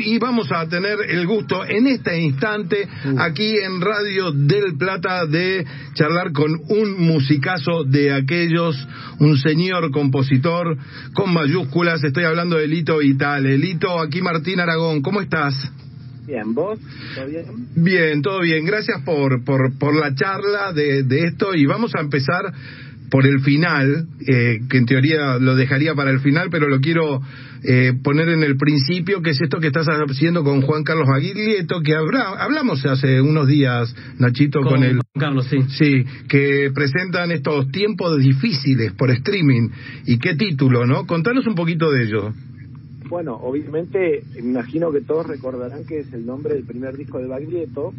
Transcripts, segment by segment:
y vamos a tener el gusto en este instante aquí en Radio del Plata de charlar con un musicazo de aquellos, un señor compositor con mayúsculas, estoy hablando de Lito Vitale. Lito, aquí Martín Aragón, ¿cómo estás? Bien, ¿vos? ¿Todo bien? Bien, todo bien. Gracias por, por, por la charla de, de esto y vamos a empezar por el final, eh, que en teoría lo dejaría para el final, pero lo quiero eh, poner en el principio, que es esto que estás haciendo con Juan Carlos Aguilieto, que hablamos hace unos días, Nachito, con, el... Carlos, sí. Sí, que presentan estos tiempos difíciles por streaming. ¿Y qué título, no? Contanos un poquito de ello. Bueno, obviamente, imagino que todos recordarán que es el nombre del primer disco de Baglietto,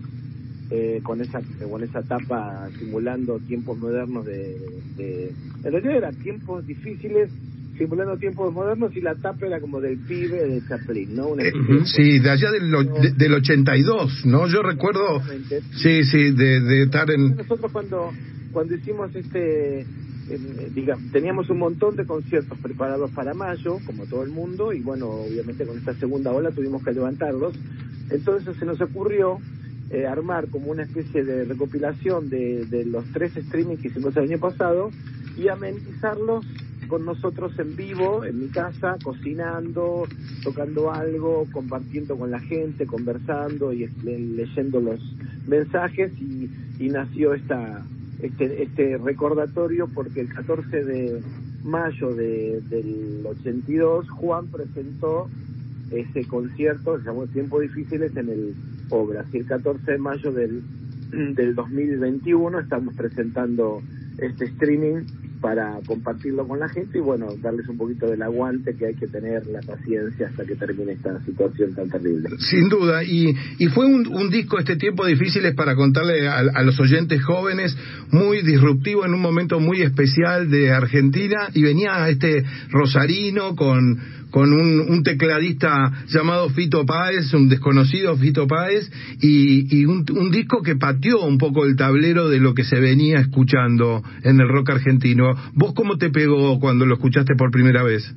eh, con esa con esa etapa simulando tiempos modernos de, de, en realidad eran tiempos difíciles simulando tiempos modernos y la tapa era como del pibe de Chaplin, ¿no? Eh, sí, de allá del, del 82, ¿no? Yo recuerdo, sí, sí, de, de estar en... Nosotros cuando, cuando hicimos este, digamos, teníamos un montón de conciertos preparados para mayo, como todo el mundo, y bueno, obviamente con esta segunda ola tuvimos que levantarlos, entonces se nos ocurrió eh, armar como una especie de recopilación de, de los tres streamings que hicimos el año pasado y amenizarlos con nosotros en vivo, en mi casa, cocinando, tocando algo, compartiendo con la gente, conversando y leyendo los mensajes. Y, y nació esta este, este recordatorio porque el 14 de mayo de, del 82 Juan presentó ese concierto, se llamó Tiempos Difíciles en el obras. Y el 14 de mayo del, del 2021 estamos presentando este streaming para compartirlo con la gente y bueno, darles un poquito del aguante que hay que tener, la paciencia hasta que termine esta situación tan terrible. Sin duda, y, y fue un, un disco este tiempo difícil es para contarle a, los oyentes jóvenes, muy disruptivo en un momento muy especial de Argentina y venía este Rosarino con con un, tecladista llamado Fito Páez, un desconocido Fito Páez, y, y un, un, disco que pateó un poco el tablero de lo que se venía escuchando en el rock argentino. ¿Vos cómo te pegó cuando lo escuchaste por primera vez?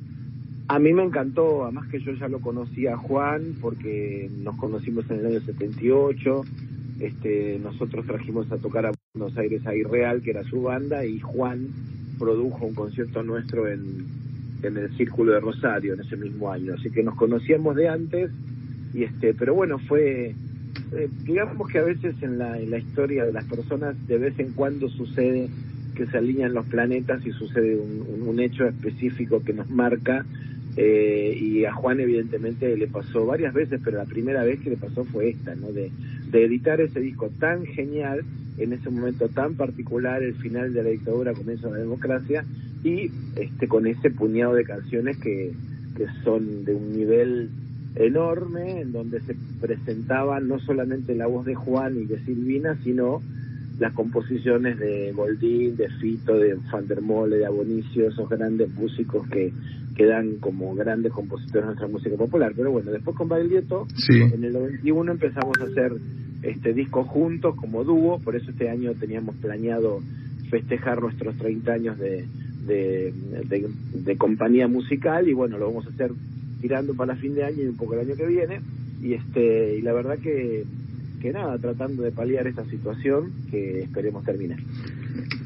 A mí me encantó, además que yo ya lo conocía a Juan, porque nos conocimos en el año 78, este, nosotros trajimos a tocar a Buenos Aires a Irreal, que era su banda, y Juan produjo un concierto nuestro en, en el Círculo de Rosario en ese mismo año, así que nos conocíamos de antes y este, pero bueno, fue eh, digamos que a veces en la, en la historia de las personas de vez en cuando sucede que se alinean los planetas y sucede un, un, hecho específico que nos marca eh, y a Juan evidentemente le pasó varias veces, pero la primera vez que le pasó fue esta, ¿no? De, de editar ese disco tan genial en ese momento tan particular, el final de la dictadura, comienzo de la democracia, y este con ese puñado de canciones que, que son de un nivel enorme, en donde se presentaba no solamente la voz de Juan y de Silvina, sino las composiciones de Goldín, de Fito, de Van der Mole, de Abonicio, esos grandes músicos que quedan como grandes compositores de nuestra música popular. Pero bueno, después con Baglietto, sí. en el 91 empezamos a hacer este disco juntos como dúo, por eso este año teníamos planeado festejar nuestros 30 años de, de, de, de, compañía musical y bueno, lo vamos a hacer tirando para fin de año y un poco el año que viene y este y la verdad que que nada, tratando de paliar esta situación que esperemos termine.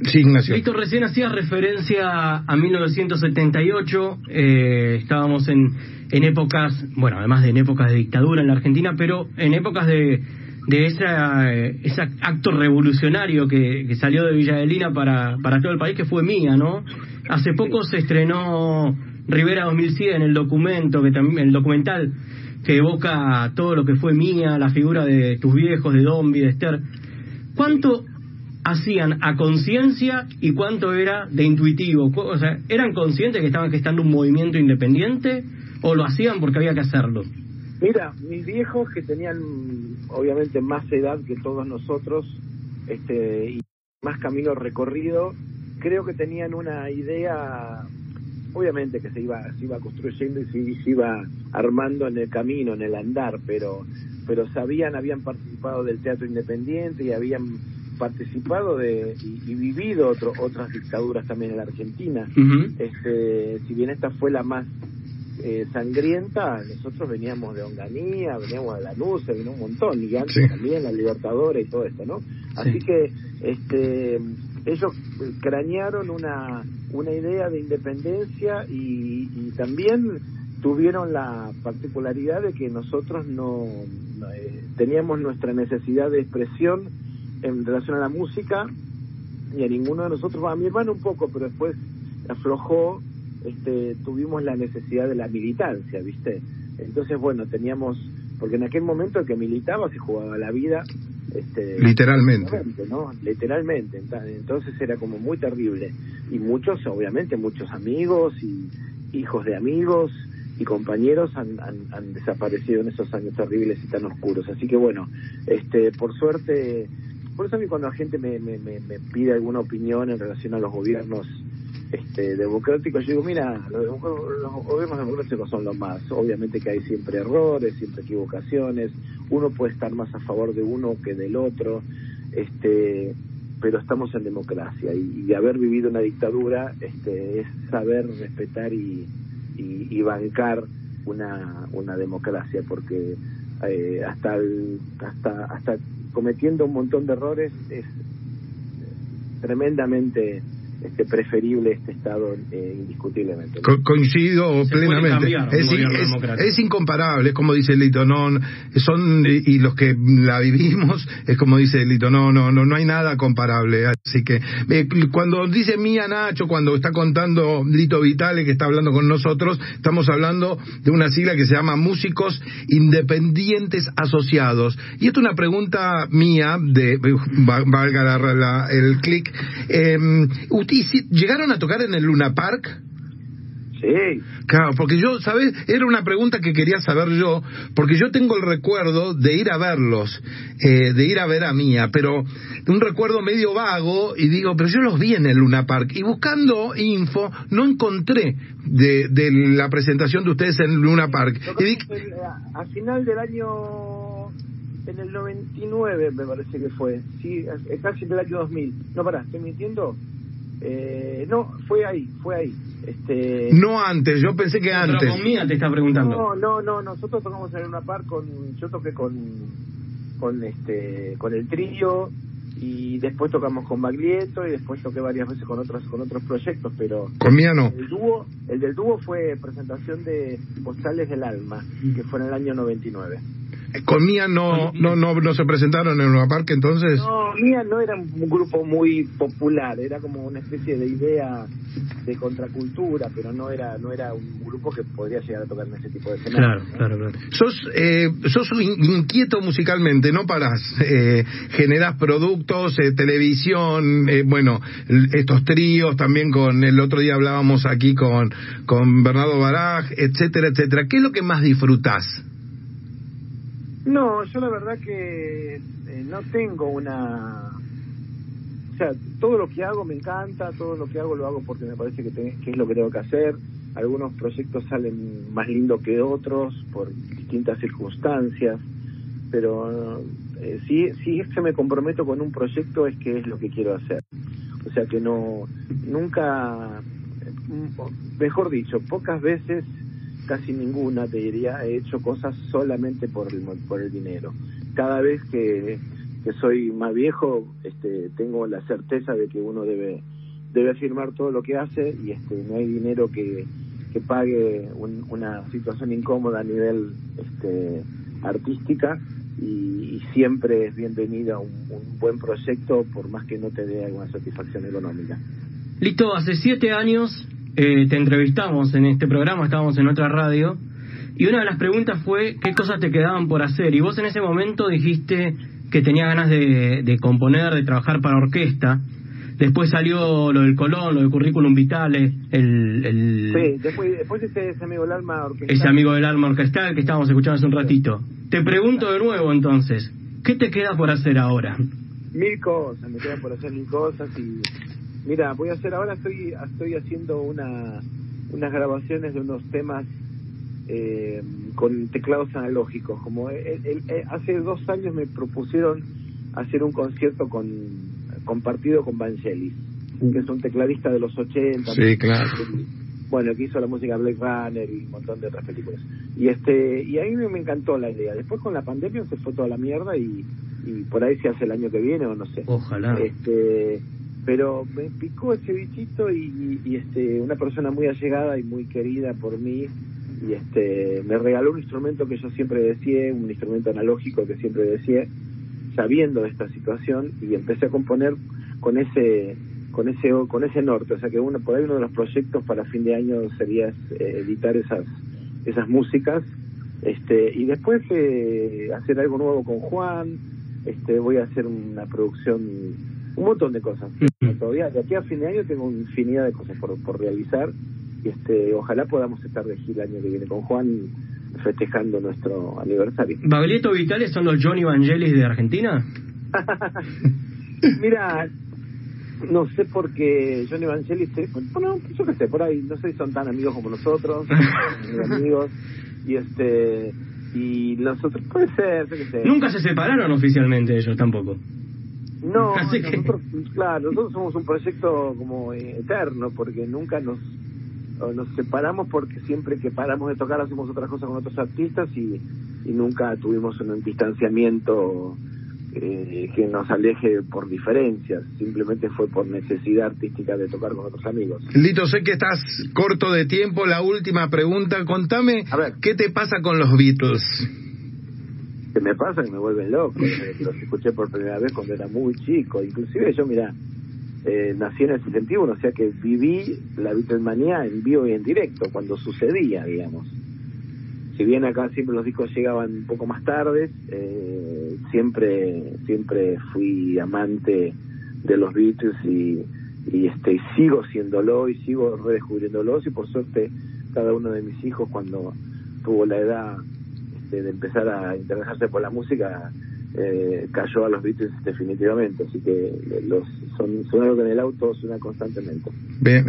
Sí, Ignacio. Víctor, recién hacía referencia a 1978, eh, estábamos en, en épocas, bueno, además de en épocas de dictadura en la Argentina, pero en épocas de, de esa, ese acto revolucionario que, que salió de Villa Adelina para, para todo el país, que fue mía, ¿no? Hace poco se estrenó Rivera 2100, el documento, que también, el documental que evoca todo lo que fue mía, la figura de tus viejos, de Dombi, de Esther. ¿Cuánto hacían a conciencia y cuánto era de intuitivo? O sea, ¿eran conscientes que estaban gestando un movimiento independiente o lo hacían porque había que hacerlo? Mira, mis viejos que tenían obviamente más edad que todos nosotros este, y más camino recorrido, creo que tenían una idea obviamente que se iba se iba construyendo y se, se, iba armando en el camino, en el andar, pero pero sabían, habían participado del teatro independiente y habían participado de y, y vivido otro, otras dictaduras también en la Argentina. Uh -huh. este, si bien esta fue la más eh, sangrienta, nosotros veníamos de Onganía, veníamos de Lanús, venía un montón, y antes también la Libertadora y todo esto, ¿no? Así que este ellos cranearon una, una idea de independencia y, y también tuvieron la particularidad de que nosotros no eh, teníamos nuestra necesidad de expresión en relación a la música y a ninguno de nosotros, a mi hermano un poco, pero después aflojó, este, tuvimos la necesidad de la militancia, ¿viste? Entonces, bueno, teníamos, porque en aquel momento el que militaba se jugaba la vida. Este, literalmente. ¿no? Literalmente. Entonces era como muy terrible. Y muchos, obviamente, muchos amigos y hijos de amigos y compañeros han, han, desaparecido en esos años terribles y tan oscuros. Así que bueno, este, por suerte, por eso a mí cuando la gente me, me, me, pide alguna opinión en relación a los gobiernos este, democráticos, yo digo, mira, los, los, gobiernos democráticos son los más. Obviamente que hay siempre errores, siempre equivocaciones, uno puede estar más a favor de uno que del otro, este pero estamos en democracia. Y, haber vivido una dictadura este, es saber respetar y, y, bancar una, una democracia, porque eh, hasta, hasta, hasta cometiendo un montón de errores es tremendamente este, preferible este Estado eh, indiscutiblemente. coincido plenamente. Es, incomparable, es como dice Lito, no, son, y los que la vivimos, es como dice Lito, no, no, no, no hay nada comparable. Así que, eh, cuando dice Mía Nacho, cuando está contando Lito Vitale, que está hablando con nosotros, estamos hablando de una sigla que se llama Músicos Independientes Asociados. Y esto es una pregunta mía, de, valga la, el clic, eh, ¿Y si llegaron a tocar en el Luna Park? Sí. Claro, porque yo, ¿sabes? Era una pregunta que quería saber yo, porque yo tengo el recuerdo de ir a verlos, eh, de ir a ver a Mía, pero un recuerdo medio vago, y digo, pero yo los vi en el Luna Park, y buscando info, no encontré de, de la presentación de ustedes en Luna Park. Y eh, a final del año en el 99 me parece que fue, sí, casi en el año 2000. No, pará, ¿estoy mintiendo? Eh, no, fue ahí, fue ahí. Este... No antes, yo pensé que antes. Pero te está preguntando. No, no, no, nosotros tocamos en una par con, yo toqué con, con este, con el trío y después tocamos con Baglietto y después toqué varias veces con otros, con otros proyectos, pero. Con Mía no. El dúo, el del dúo fue presentación de Postales del Alma, que fue en el año 99. ¿Con Mía no, no, no, no se presentaron en Nueva Parque entonces? No, Mía no era un grupo muy popular, era como una especie de idea de contracultura, pero no era no era un grupo que podría llegar a tocar en ese tipo de escenario. Claro, claro, claro. Sos, eh, sos inquieto musicalmente, ¿no? Para eh, generar productos, eh, televisión, eh, bueno, estos tríos, también con el otro día hablábamos aquí con, con Bernardo Baraj, etcétera, etcétera. ¿Qué es lo que más disfrutás? No, yo la verdad que eh, no tengo una... O sea, todo lo que hago me encanta, todo lo que hago lo hago porque me parece que, que es lo que tengo que hacer. Algunos proyectos salen más lindos que otros por distintas circunstancias, pero eh, si, si es que me comprometo con un proyecto es que es lo que quiero hacer. O sea que no, nunca, mejor dicho, pocas veces casi ninguna, te diría, he hecho cosas solamente por el, por el dinero. Cada vez que, que soy más viejo, este, tengo la certeza de que uno debe, debe firmar todo lo que hace y este, no hay dinero que, que pague una situación incómoda a nivel este, artística y, siempre es bienvenida un, un buen proyecto por más que no te dé alguna satisfacción económica. Lito, hace siete años eh, te entrevistamos en este programa, estábamos en otra radio, y una de las preguntas fue qué cosas te quedaban por hacer. Y vos en ese momento dijiste que tenía ganas de, componer, de trabajar para orquesta. Después salió lo del Colón, lo del Currículum Vitale, el... el sí, después, después ese, amigo del alma orquestal. Ese amigo del alma orquestal que estábamos escuchando hace un ratito. Te pregunto de nuevo entonces, ¿qué te queda por hacer ahora? Mil cosas, me quedan por hacer mil cosas y Mira, voy a hacer ahora, estoy, estoy haciendo una, unas grabaciones de unos temas eh, con teclados analógicos. Como hace dos años me propusieron hacer un concierto con compartido con Vangelis, que es un tecladista de los 80. Sí, claro. bueno, que hizo la música Blade Runner y un montón de otras películas. Y este y a mí me encantó la idea. Después con la pandemia se fue toda la mierda y, y por ahí se hace el año que viene o no sé. Ojalá. Este, pero me picó ese bichito y, este una persona muy allegada y muy querida por mí. Y este me regaló un instrumento que yo siempre decía, un instrumento analógico que siempre decía, sabiendo de esta situación. Y empecé a componer con ese con ese con ese norte, o sea que uno por ahí uno de los proyectos para fin de año sería eh, editar esas esas músicas. Este y después eh, hacer algo nuevo con Juan, este voy a hacer una producción un montón de cosas. Todavía de aquí a fin de año tengo infinidad de cosas por, por realizar y este ojalá podamos estar de gira el año que viene con Juan festejando nuestro aniversario. ¿Baglietto Vitales son los Johnny Vangelis de Argentina? Mira, no sé por qué Johnny Vangelis, bueno, yo qué sé, por ahí, no sé si son tan amigos como nosotros, amigos, y este, y nosotros, puede ser, yo qué sé. Nunca se separaron oficialmente ellos tampoco. No, nosotros, claro, nosotros somos un proyecto como eterno, porque nunca nos nos separamos porque siempre que paramos de tocar hacemos otras cosas con otros artistas y, y nunca tuvimos un distanciamiento eh, que nos aleje por diferencias, simplemente fue por necesidad artística de tocar con otros amigos. Lito, sé que estás corto de tiempo, la última pregunta, contame, ¿qué te pasa con los Beatles? ¿Qué me pasa? Que me vuelven loco, los escuché por primera vez cuando era muy chico, inclusive yo, mira, eh, nací en el 61, o sea que viví la Beatlemania en vivo y en directo, cuando sucedía, digamos. Si bien acá siempre los discos llegaban un poco más tarde, eh, siempre siempre fui amante de los Beatles y, y este sigo siéndolo y sigo redescubriéndolos y por suerte cada uno de mis hijos cuando tuvo la edad este, de empezar a interesarse por la música eh, cayó a los Beatles definitivamente, así que los son, son algo que en el auto suena constantemente.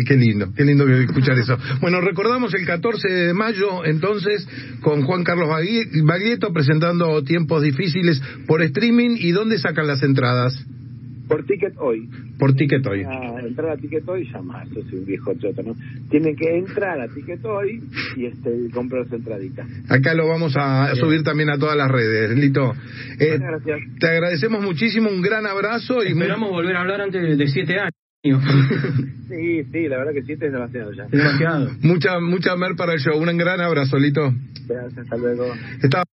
qué lindo, qué lindo escuchar eso. Bueno, recordamos el 14 de mayo entonces con Juan Carlos Baglietto presentando Tiempos Difíciles por streaming y dónde sacan las entradas. Por Ticket Hoy. Por Ticket Hoy. entrar a Ticket Hoy, llama, eso es un viejo choto, ¿no? Tienen que entrar a Ticket Hoy y este, comprar su entradita. Acá lo vamos a subir también a todas las redes, Lito. Eh, gracias. Te agradecemos muchísimo, un gran abrazo. y Esperamos volver a hablar antes de siete años. sí, sí, la verdad que siete es demasiado ya. Demasiado. mucha, mucha mer para el show. Un gran abrazo, Lito. Gracias, hasta luego. Está